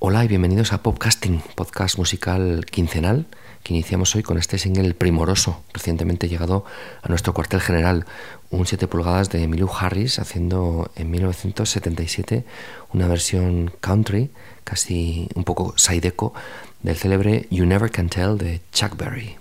Hola y bienvenidos a Popcasting, podcast musical quincenal que iniciamos hoy con este single primoroso, recientemente llegado a nuestro cuartel general, un 7 pulgadas de Emilio Harris haciendo en 1977 una versión country, casi un poco saideco, del célebre You Never Can Tell de Chuck Berry.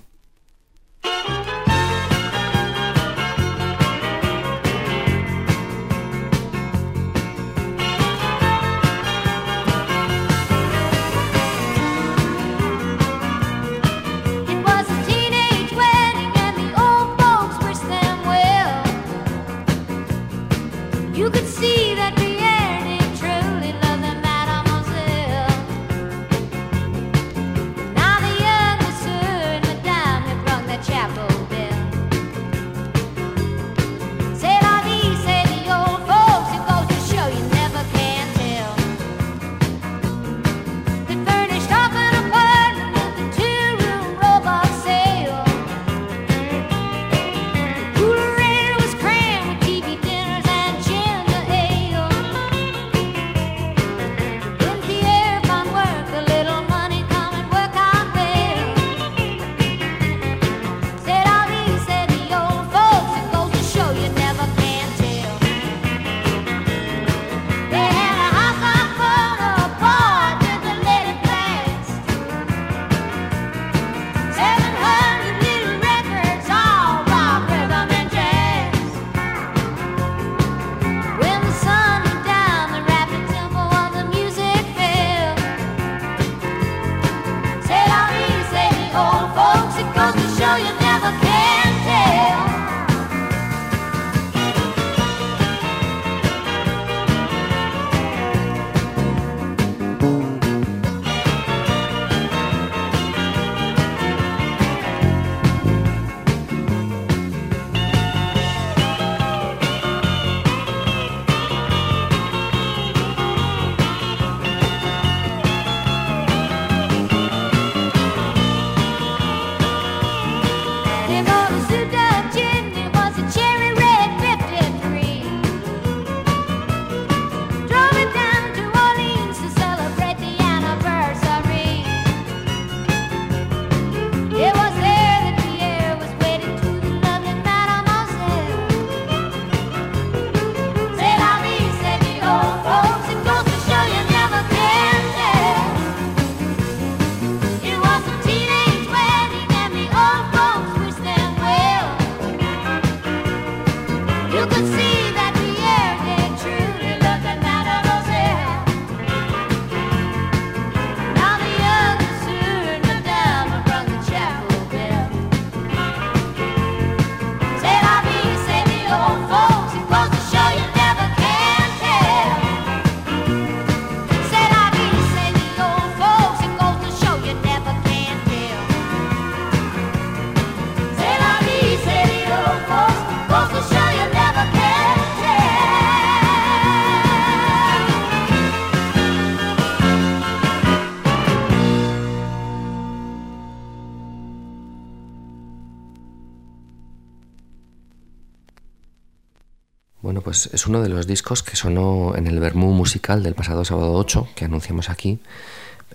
Es uno de los discos que sonó en el Bermú musical del pasado sábado 8, que anunciamos aquí,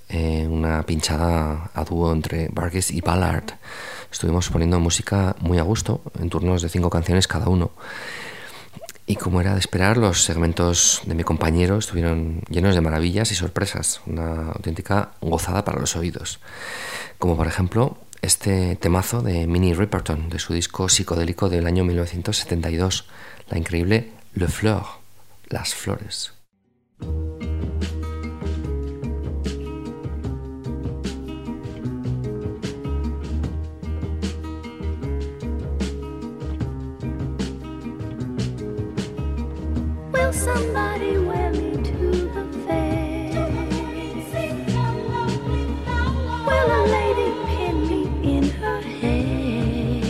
eh, una pinchada a dúo entre Vargas y Ballard. Estuvimos poniendo música muy a gusto, en turnos de cinco canciones cada uno. Y como era de esperar, los segmentos de mi compañero estuvieron llenos de maravillas y sorpresas, una auténtica gozada para los oídos. Como por ejemplo este temazo de Minnie Riperton, de su disco psicodélico del año 1972, la increíble le fleur, las flores. Will somebody wear me to the fair? Will a lady pin me in her hair?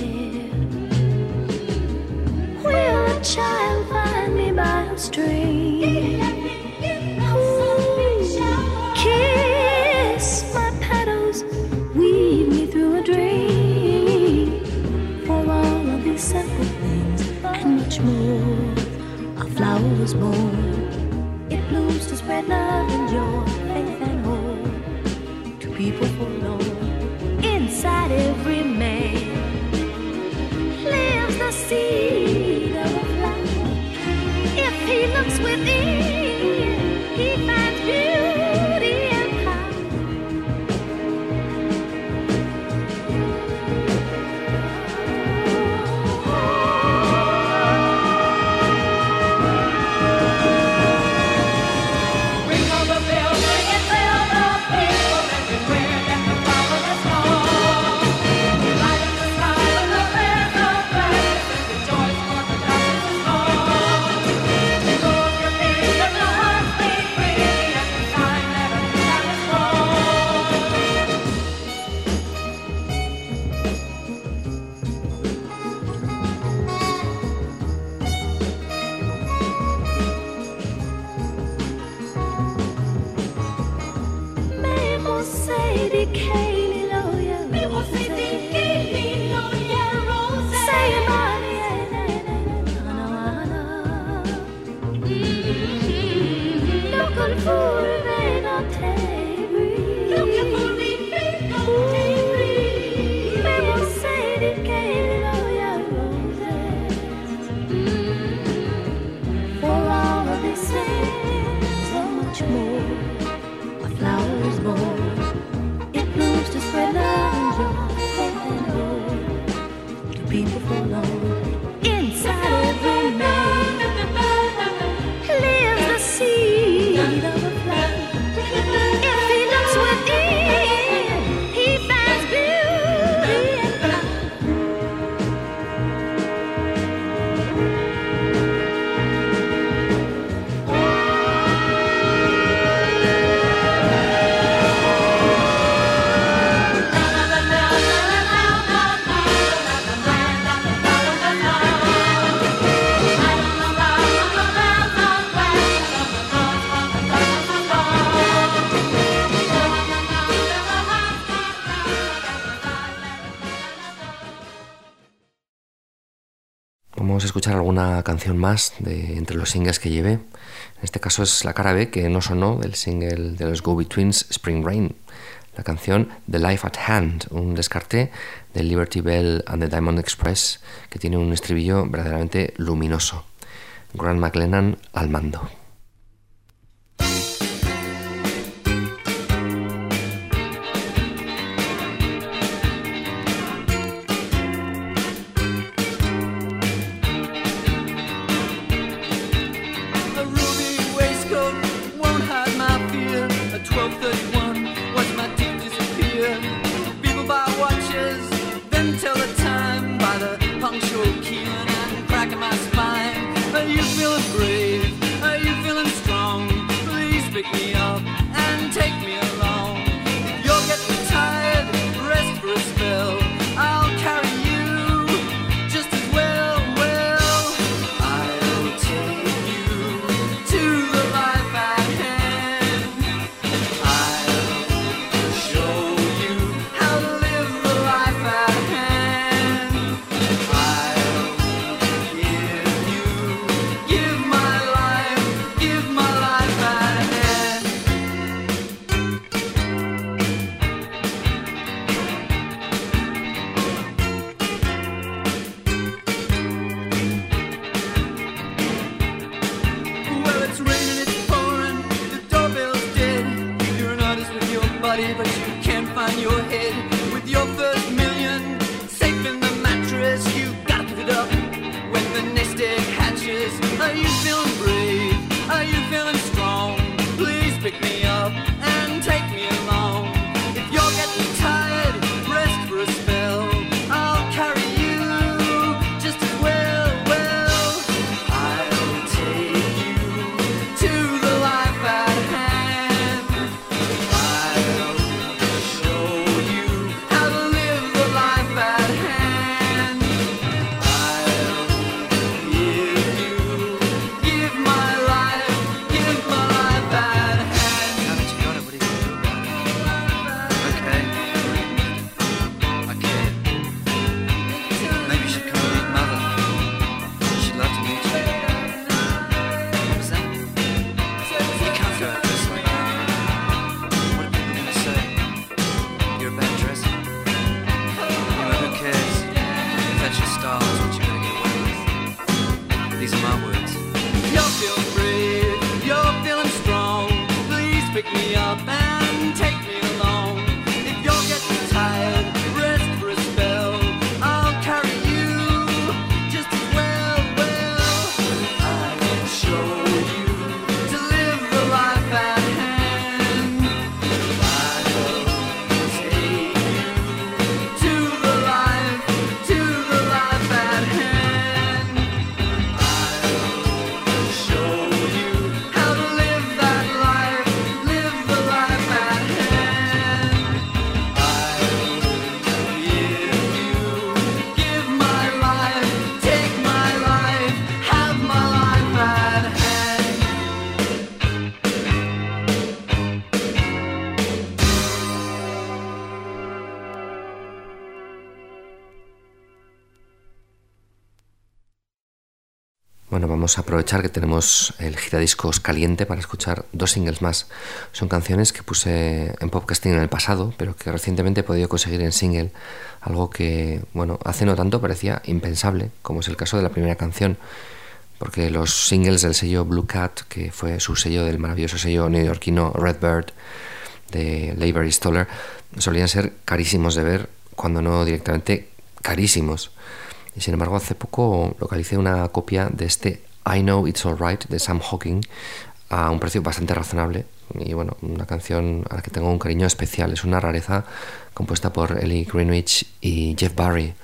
Will a child? straight. Ooh, kiss my petals, weave me through a dream. For all of these simple things and much more, a flower was born. It blooms to spread love and joy, faith and hope to people forlorn. Inside every man lives the seed. Alguna más de entre los singles que llevé. En este caso es la cara B que no sonó del single de los Go Betweens Spring Rain. La canción The Life at Hand, un descarte de Liberty Bell and the Diamond Express que tiene un estribillo verdaderamente luminoso. Grant McLennan al mando. Aprovechar que tenemos el giradiscos caliente para escuchar dos singles más. Son canciones que puse en podcasting en el pasado, pero que recientemente he podido conseguir en single, algo que, bueno, hace no tanto parecía impensable, como es el caso de la primera canción, porque los singles del sello Blue Cat, que fue su sello del maravilloso sello neoyorquino Redbird de Labor Stoller, solían ser carísimos de ver, cuando no directamente carísimos. Y sin embargo, hace poco localicé una copia de este I Know It's Alright de Sam Hawking a un precio bastante razonable. Y bueno, una canción a la que tengo un cariño especial. Es una rareza compuesta por Ellie Greenwich y Jeff Barry.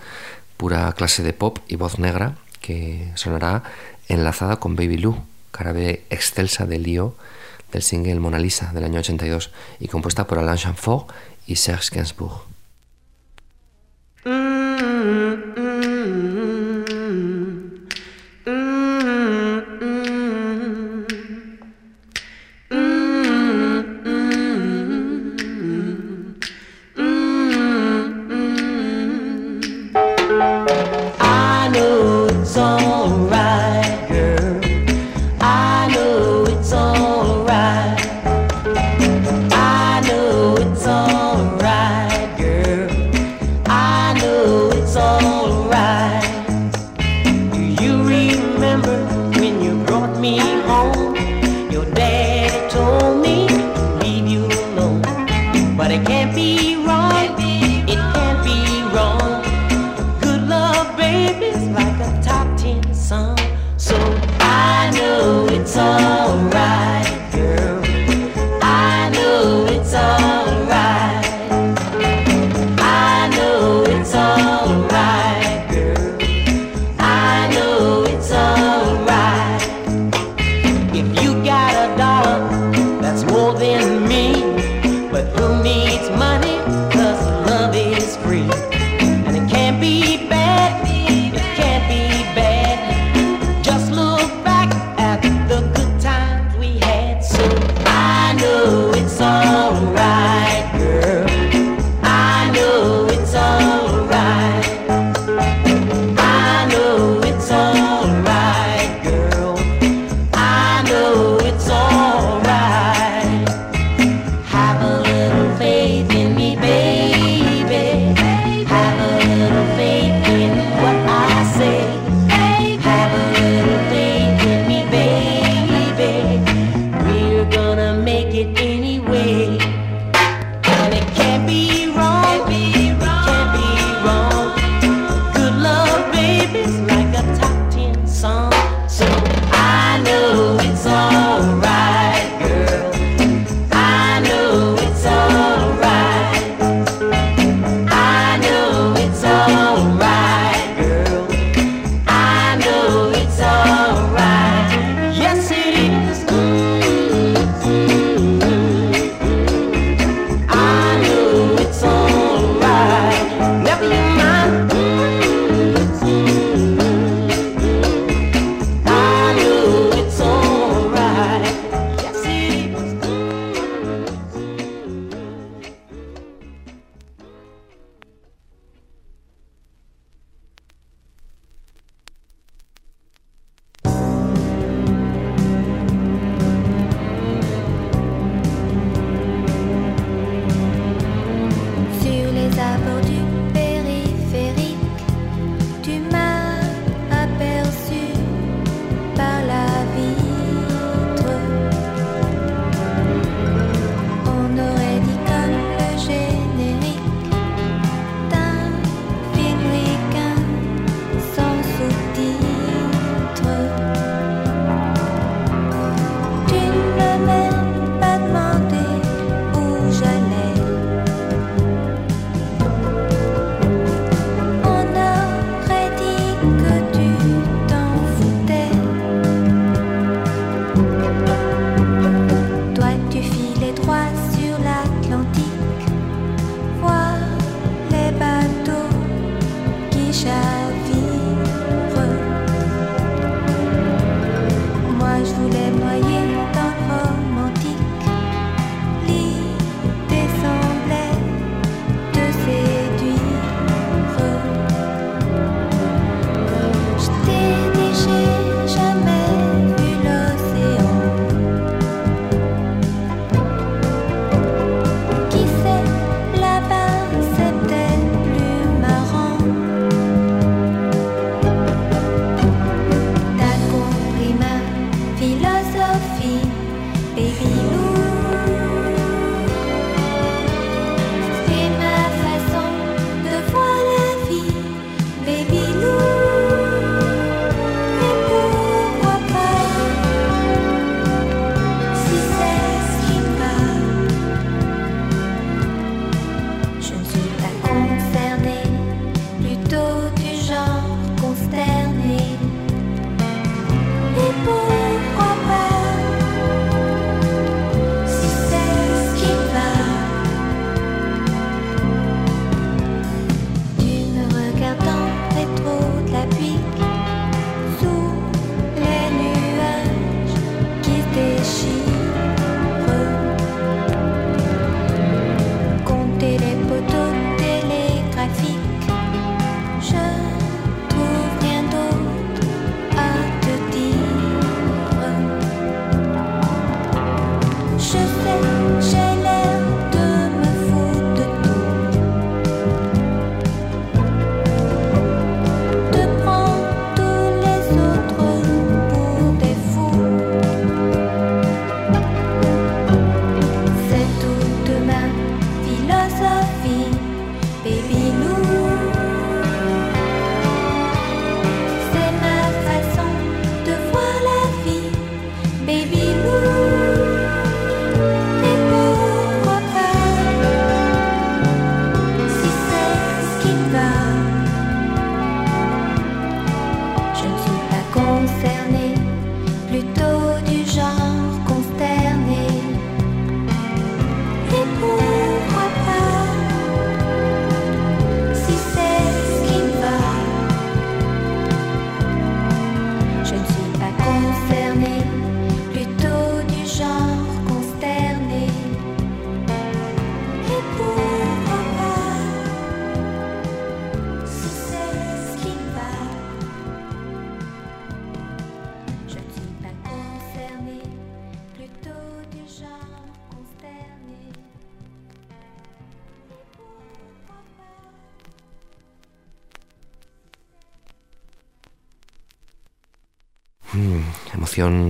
Pura clase de pop y voz negra que sonará enlazada con Baby Lou, cara excelsa de lío del single Mona Lisa del año 82 y compuesta por Alain Chamfort y Serge Gainsbourg.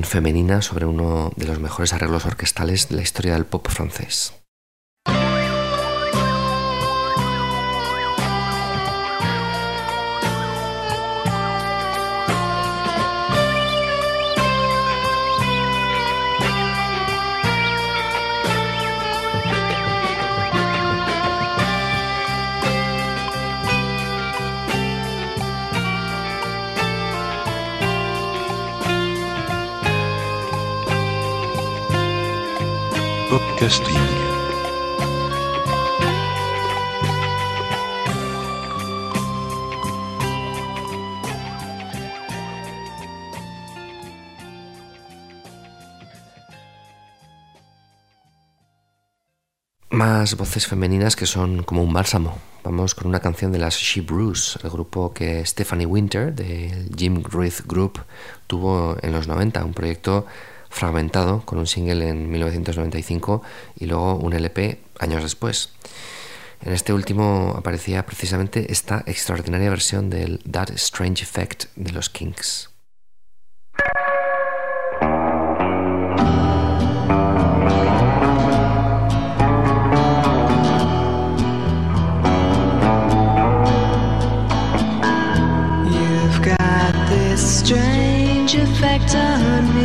Femenina sobre uno de los mejores arreglos orquestales de la historia del pop francés. Más voces femeninas que son como un bálsamo. Vamos con una canción de las She Bruce, el grupo que Stephanie Winter del Jim Reed Group tuvo en los 90, un proyecto fragmentado con un single en 1995 y luego un LP años después. En este último aparecía precisamente esta extraordinaria versión del That Strange Effect de los Kinks. strange effect on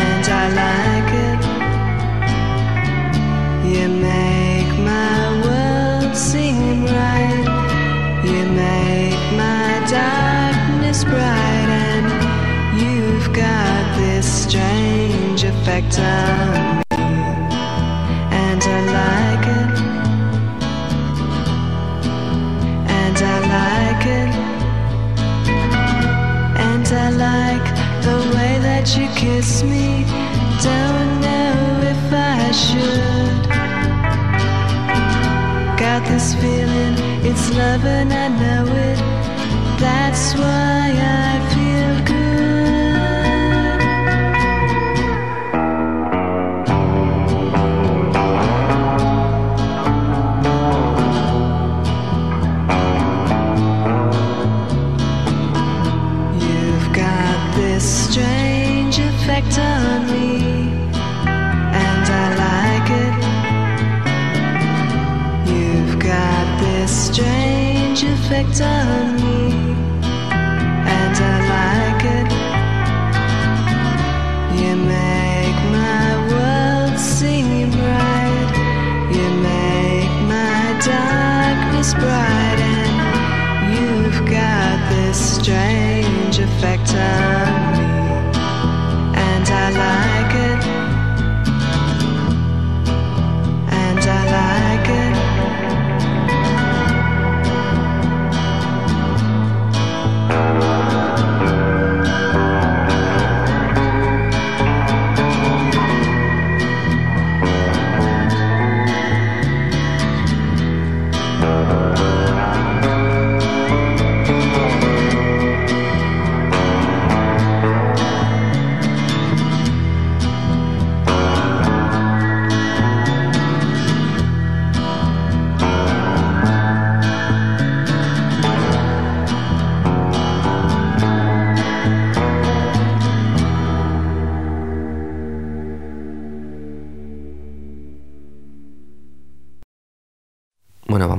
and I like it. You make my world seem right, you make my darkness bright, and you've got this strange effect on me. Kiss me. Don't know if I should. Got this feeling, it's love and I know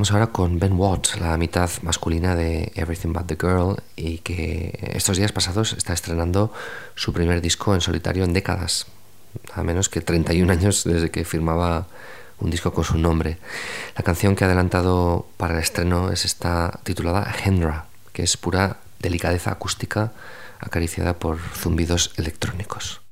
Vamos ahora con Ben Watts, la mitad masculina de Everything But the Girl, y que estos días pasados está estrenando su primer disco en solitario en décadas. a menos que 31 años desde que firmaba un disco con su nombre. La canción que ha adelantado para el estreno es esta titulada Hendra, que es pura delicadeza acústica acariciada por zumbidos electrónicos.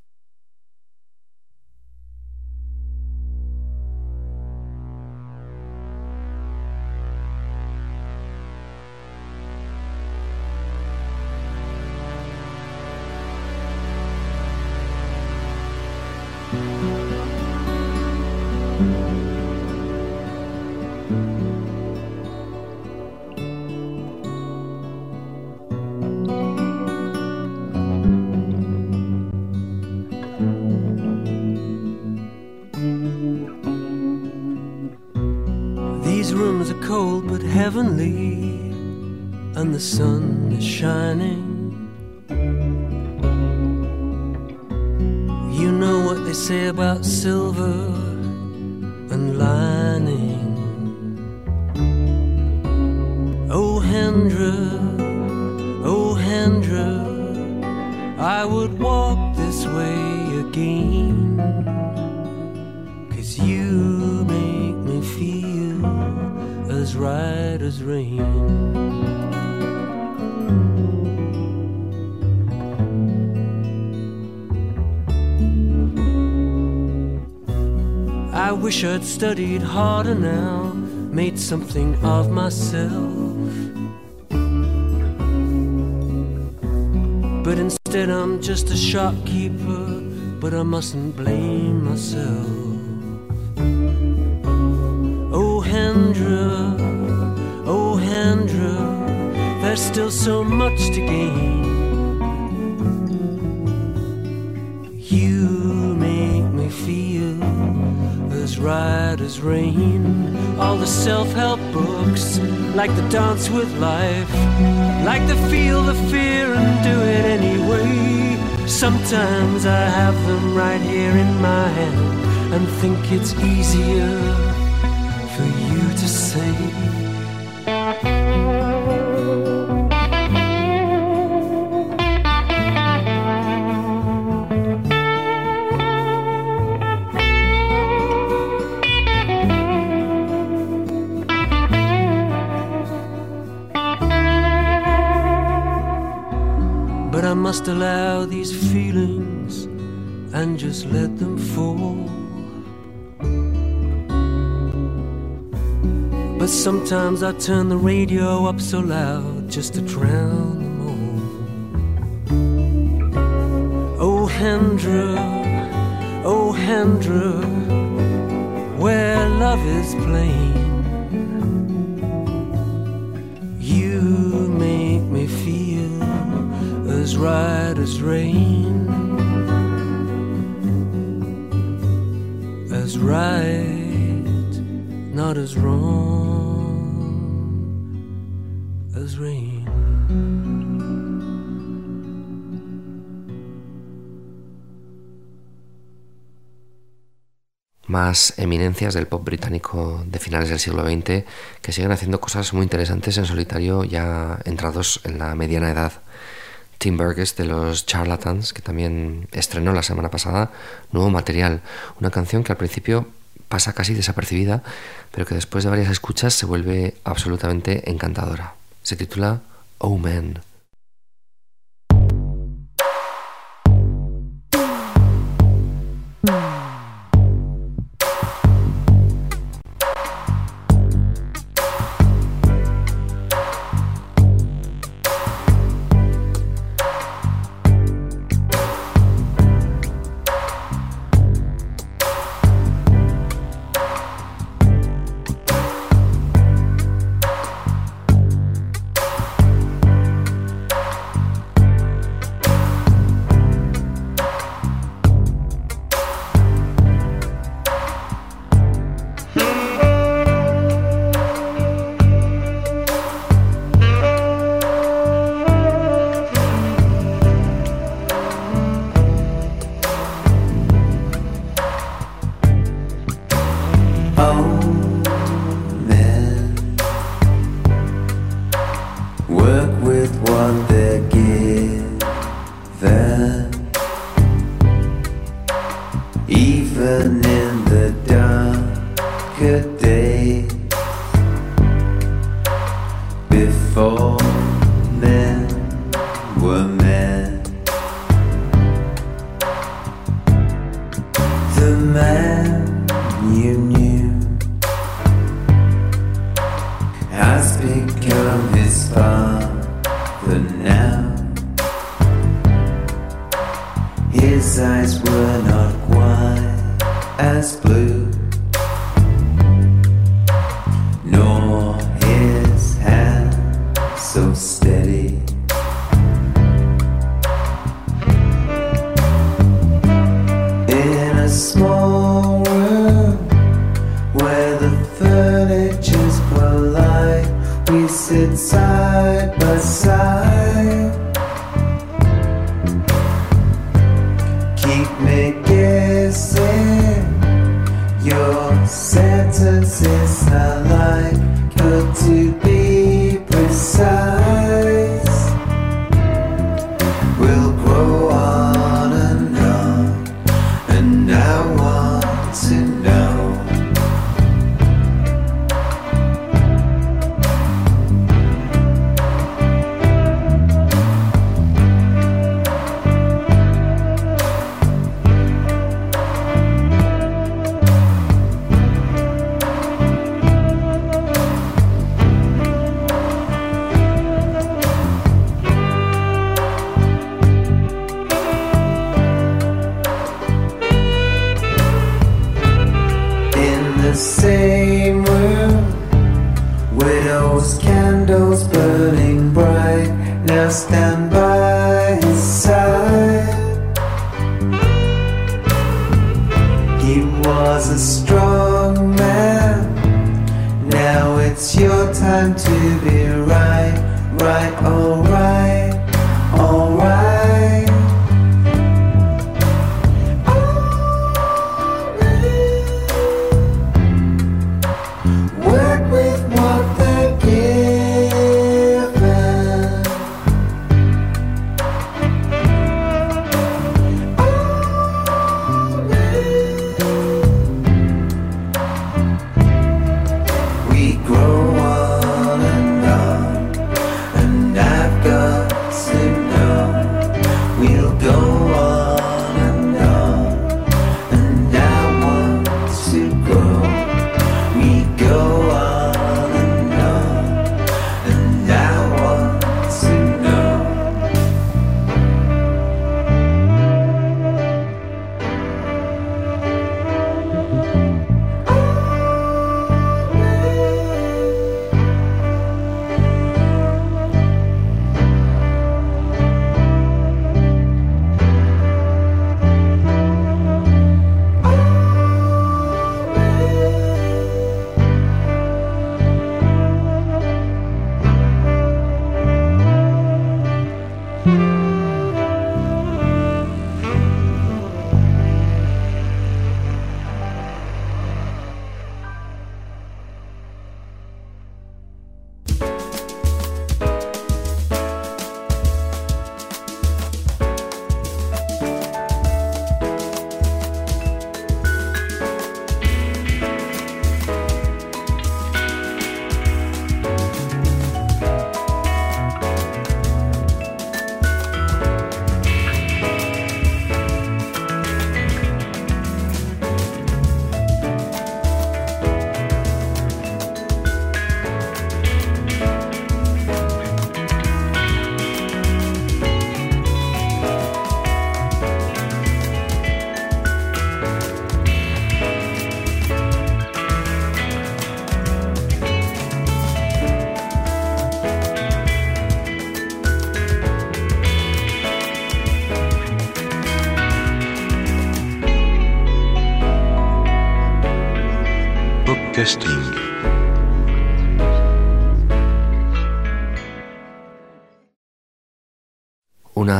Cause you make me feel as right as rain. I wish I'd studied harder now, made something of myself. But instead, I'm just a shopkeeper but I mustn't blame myself. Oh, Hendra, oh, Hendra, there's still so much to gain. You make me feel as right as rain. All the self help books, like the dance with life, like the feel the fear and do it anyway. Sometimes I have them right here in my hand and think it's easier must allow these feelings and just let them fall. But sometimes I turn the radio up so loud just to drown them all. Oh, Hendra, oh, Hendra, where love is playing. As rain, as right, not as wrong as rain. Más eminencias del pop británico de finales del siglo XX que siguen haciendo cosas muy interesantes en solitario ya entrados en la mediana edad. Tim Burgess de los Charlatans, que también estrenó la semana pasada nuevo material, una canción que al principio pasa casi desapercibida, pero que después de varias escuchas se vuelve absolutamente encantadora. Se titula Oh Man. the gift.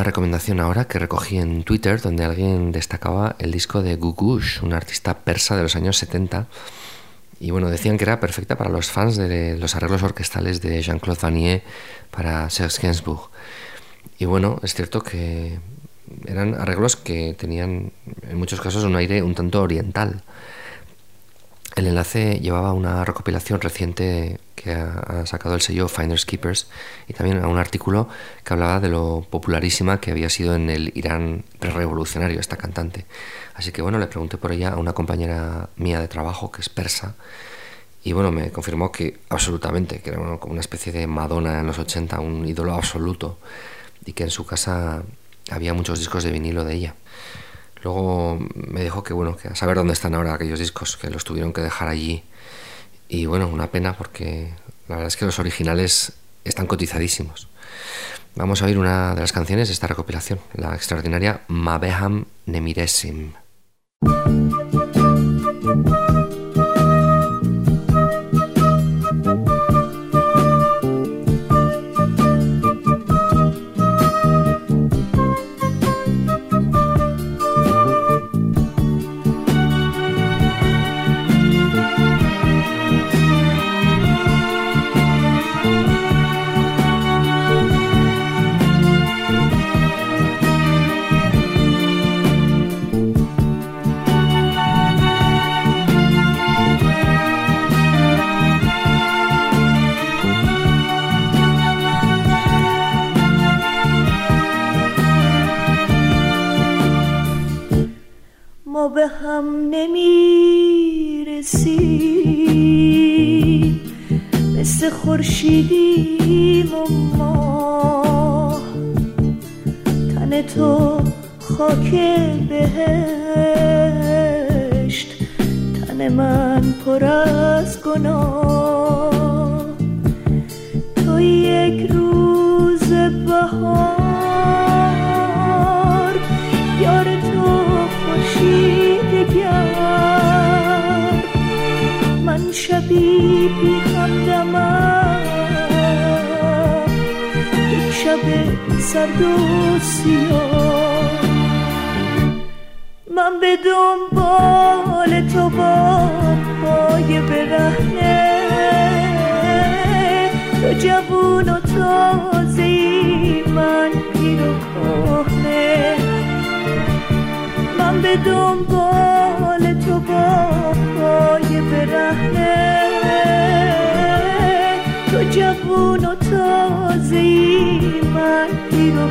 Una recomendación ahora que recogí en Twitter donde alguien destacaba el disco de Gugush, un artista persa de los años 70. Y bueno, decían que era perfecta para los fans de los arreglos orquestales de Jean-Claude Vanier para Serge Gainsbourg. Y bueno, es cierto que eran arreglos que tenían en muchos casos un aire un tanto oriental. El enlace llevaba una recopilación reciente que ha, sacado el sello Finders Keepers y también a un artículo que hablaba de lo popularísima que había sido en el Irán revolucionario esta cantante. Así que bueno, le pregunté por ella a una compañera mía de trabajo que es persa y bueno, me confirmó que absolutamente, que era como una especie de Madonna en los 80, un ídolo absoluto y que en su casa había muchos discos de vinilo de ella. Luego me dijo que bueno, que a saber dónde están ahora aquellos discos, que los tuvieron que dejar allí. Y bueno, una pena porque la verdad es que los originales están cotizadísimos. Vamos a oír una de las canciones de esta recopilación, la extraordinaria Mabeham Nemiresim. سرد و سیاه من به دنبال تو با پای برهنه. تو جوون و تازه من پیر و کهنه. من به دنبال تو با پای برهنه. جوون و تازه من پیر و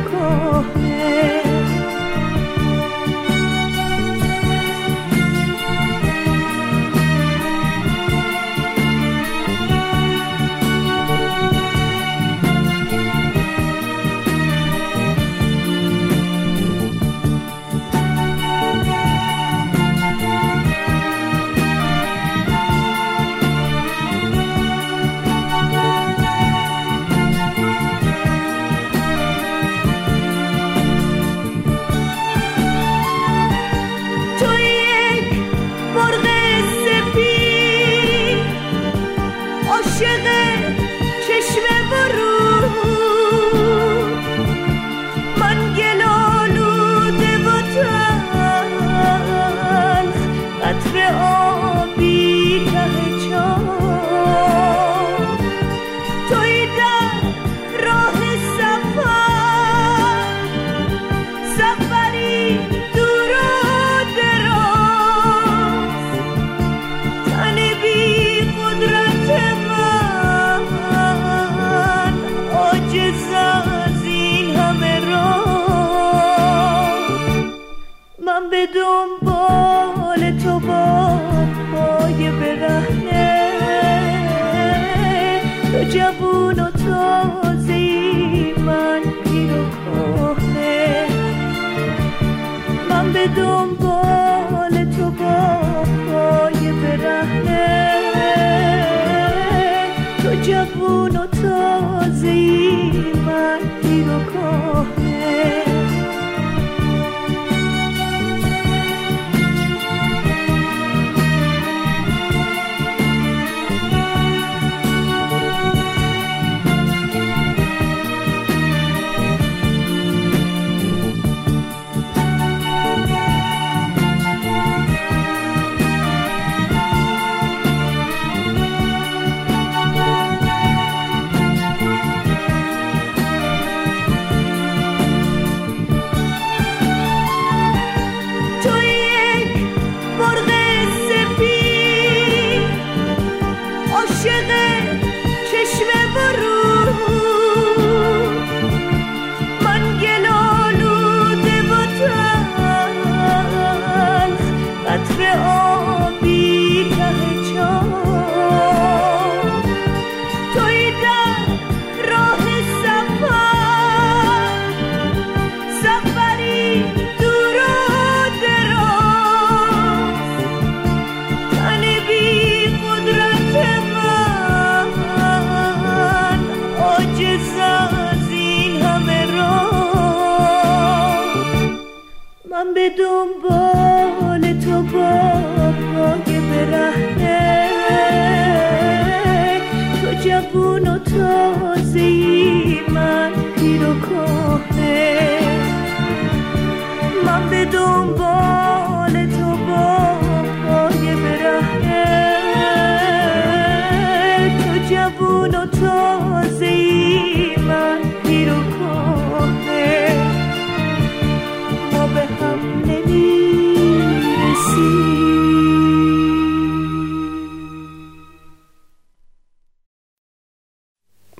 bedum bo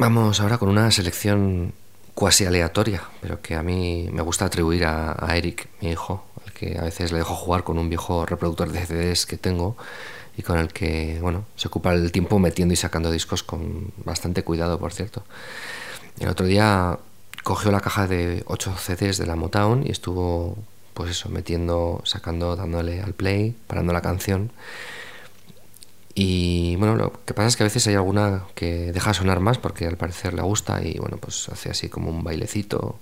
Vamos ahora con una selección cuasi aleatoria, pero que a mí me gusta atribuir a, Eric, mi hijo, al que a veces le dejo jugar con un viejo reproductor de CDs que tengo y con el que, bueno, se ocupa el tiempo metiendo y sacando discos con bastante cuidado, por cierto. El otro día cogió la caja de 8 CDs de la Motown y estuvo, pues eso, metiendo, sacando, dándole al play, parando la canción. Y bueno, lo que pasa es que a veces hay alguna que deja sonar más porque al parecer le gusta y bueno, pues hace así como un bailecito.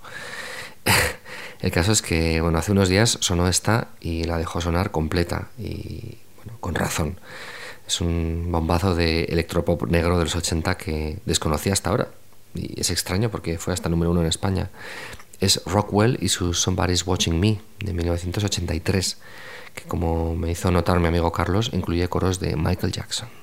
El caso es que, bueno, hace unos días sonó esta y la dejó sonar completa y, bueno, con razón. Es un bombazo de electropop negro de los 80 que desconocía hasta ahora. Y es extraño porque fue hasta número uno en España. Es Rockwell y su Somebody's Watching Me de 1983 que como me hizo notar mi amigo Carlos, incluye coros de Michael Jackson.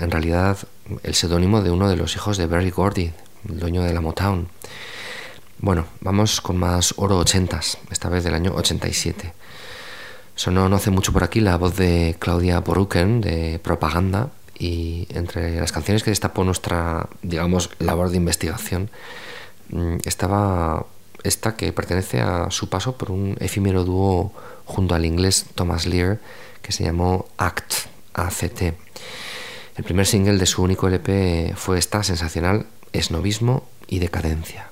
En realidad el seudónimo de uno de los hijos de Barry Gordy, el dueño de la Motown. Bueno, vamos con más oro ochentas, esta vez del año 87. Sonó no hace mucho por aquí la voz de Claudia Boruken de Propaganda y entre las canciones que destapó nuestra, digamos, labor de investigación mm, estaba esta que pertenece a su paso por un efímero dúo junto al inglés Thomas Lear que se llamó ACT, ACT. El primer single de su único LP fue esta sensacional Esnovismo y Decadencia.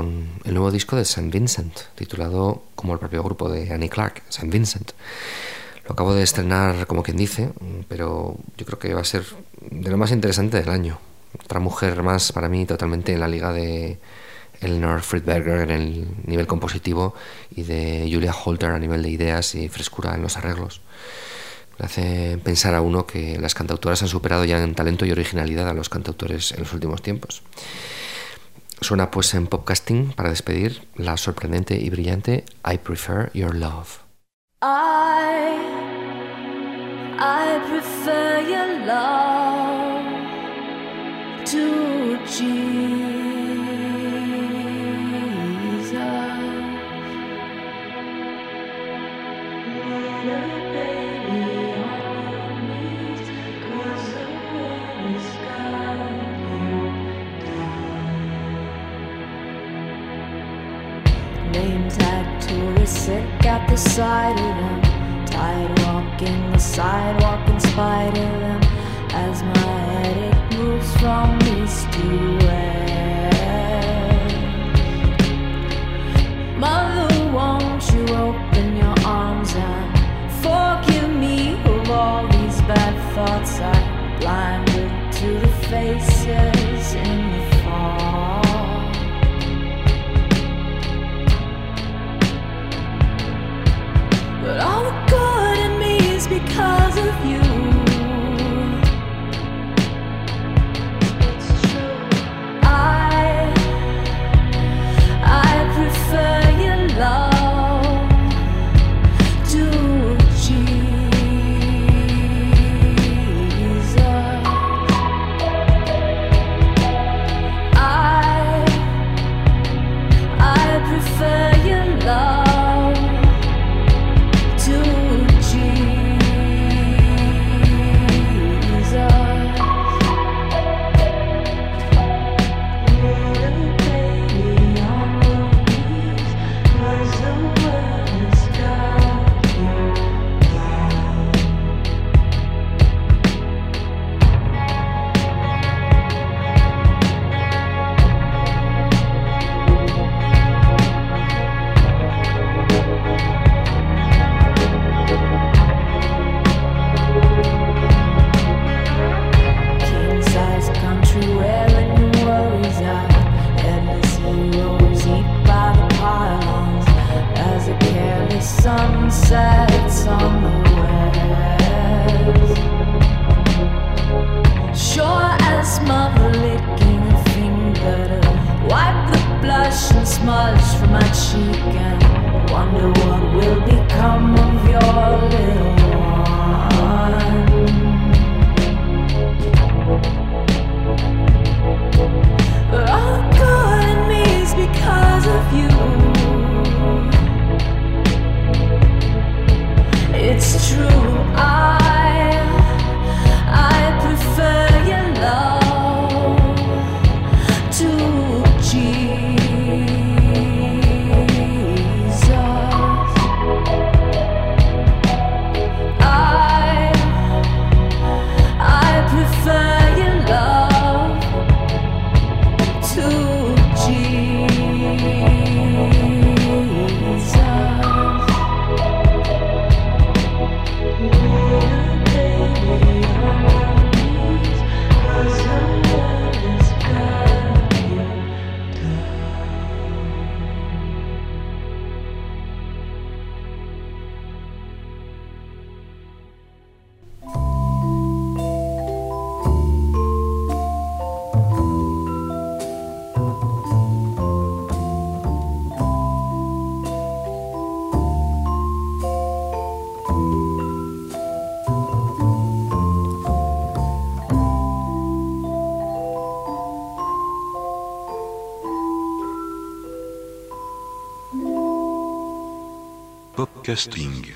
El nuevo disco de St. Vincent, titulado como el propio grupo de Annie Clark, St. Vincent. Lo acabo de estrenar, como quien dice, pero yo creo que va a ser de lo más interesante del año. Otra mujer más para mí totalmente en la liga de Eleanor Friedberger en el nivel compositivo y de Julia Holter a nivel de ideas y frescura en los arreglos. Le hace pensar a uno que las cantautoras han superado ya en talento y originalidad a los cantautores en los últimos tiempos. Suena pues en podcasting para despedir la sorprendente y brillante I Prefer Your Love. I prefer your love to Jesus. Name tag tourists sick at the side of them. Tide walking the sidewalk in spite of them. As my headache moves from east to west. Mother, won't you open your arms and forgive me of all these bad thoughts I blinded to the faces in But all the good in me is because of you. Smudge from my cheek and wonder what will become of your little Podcasting.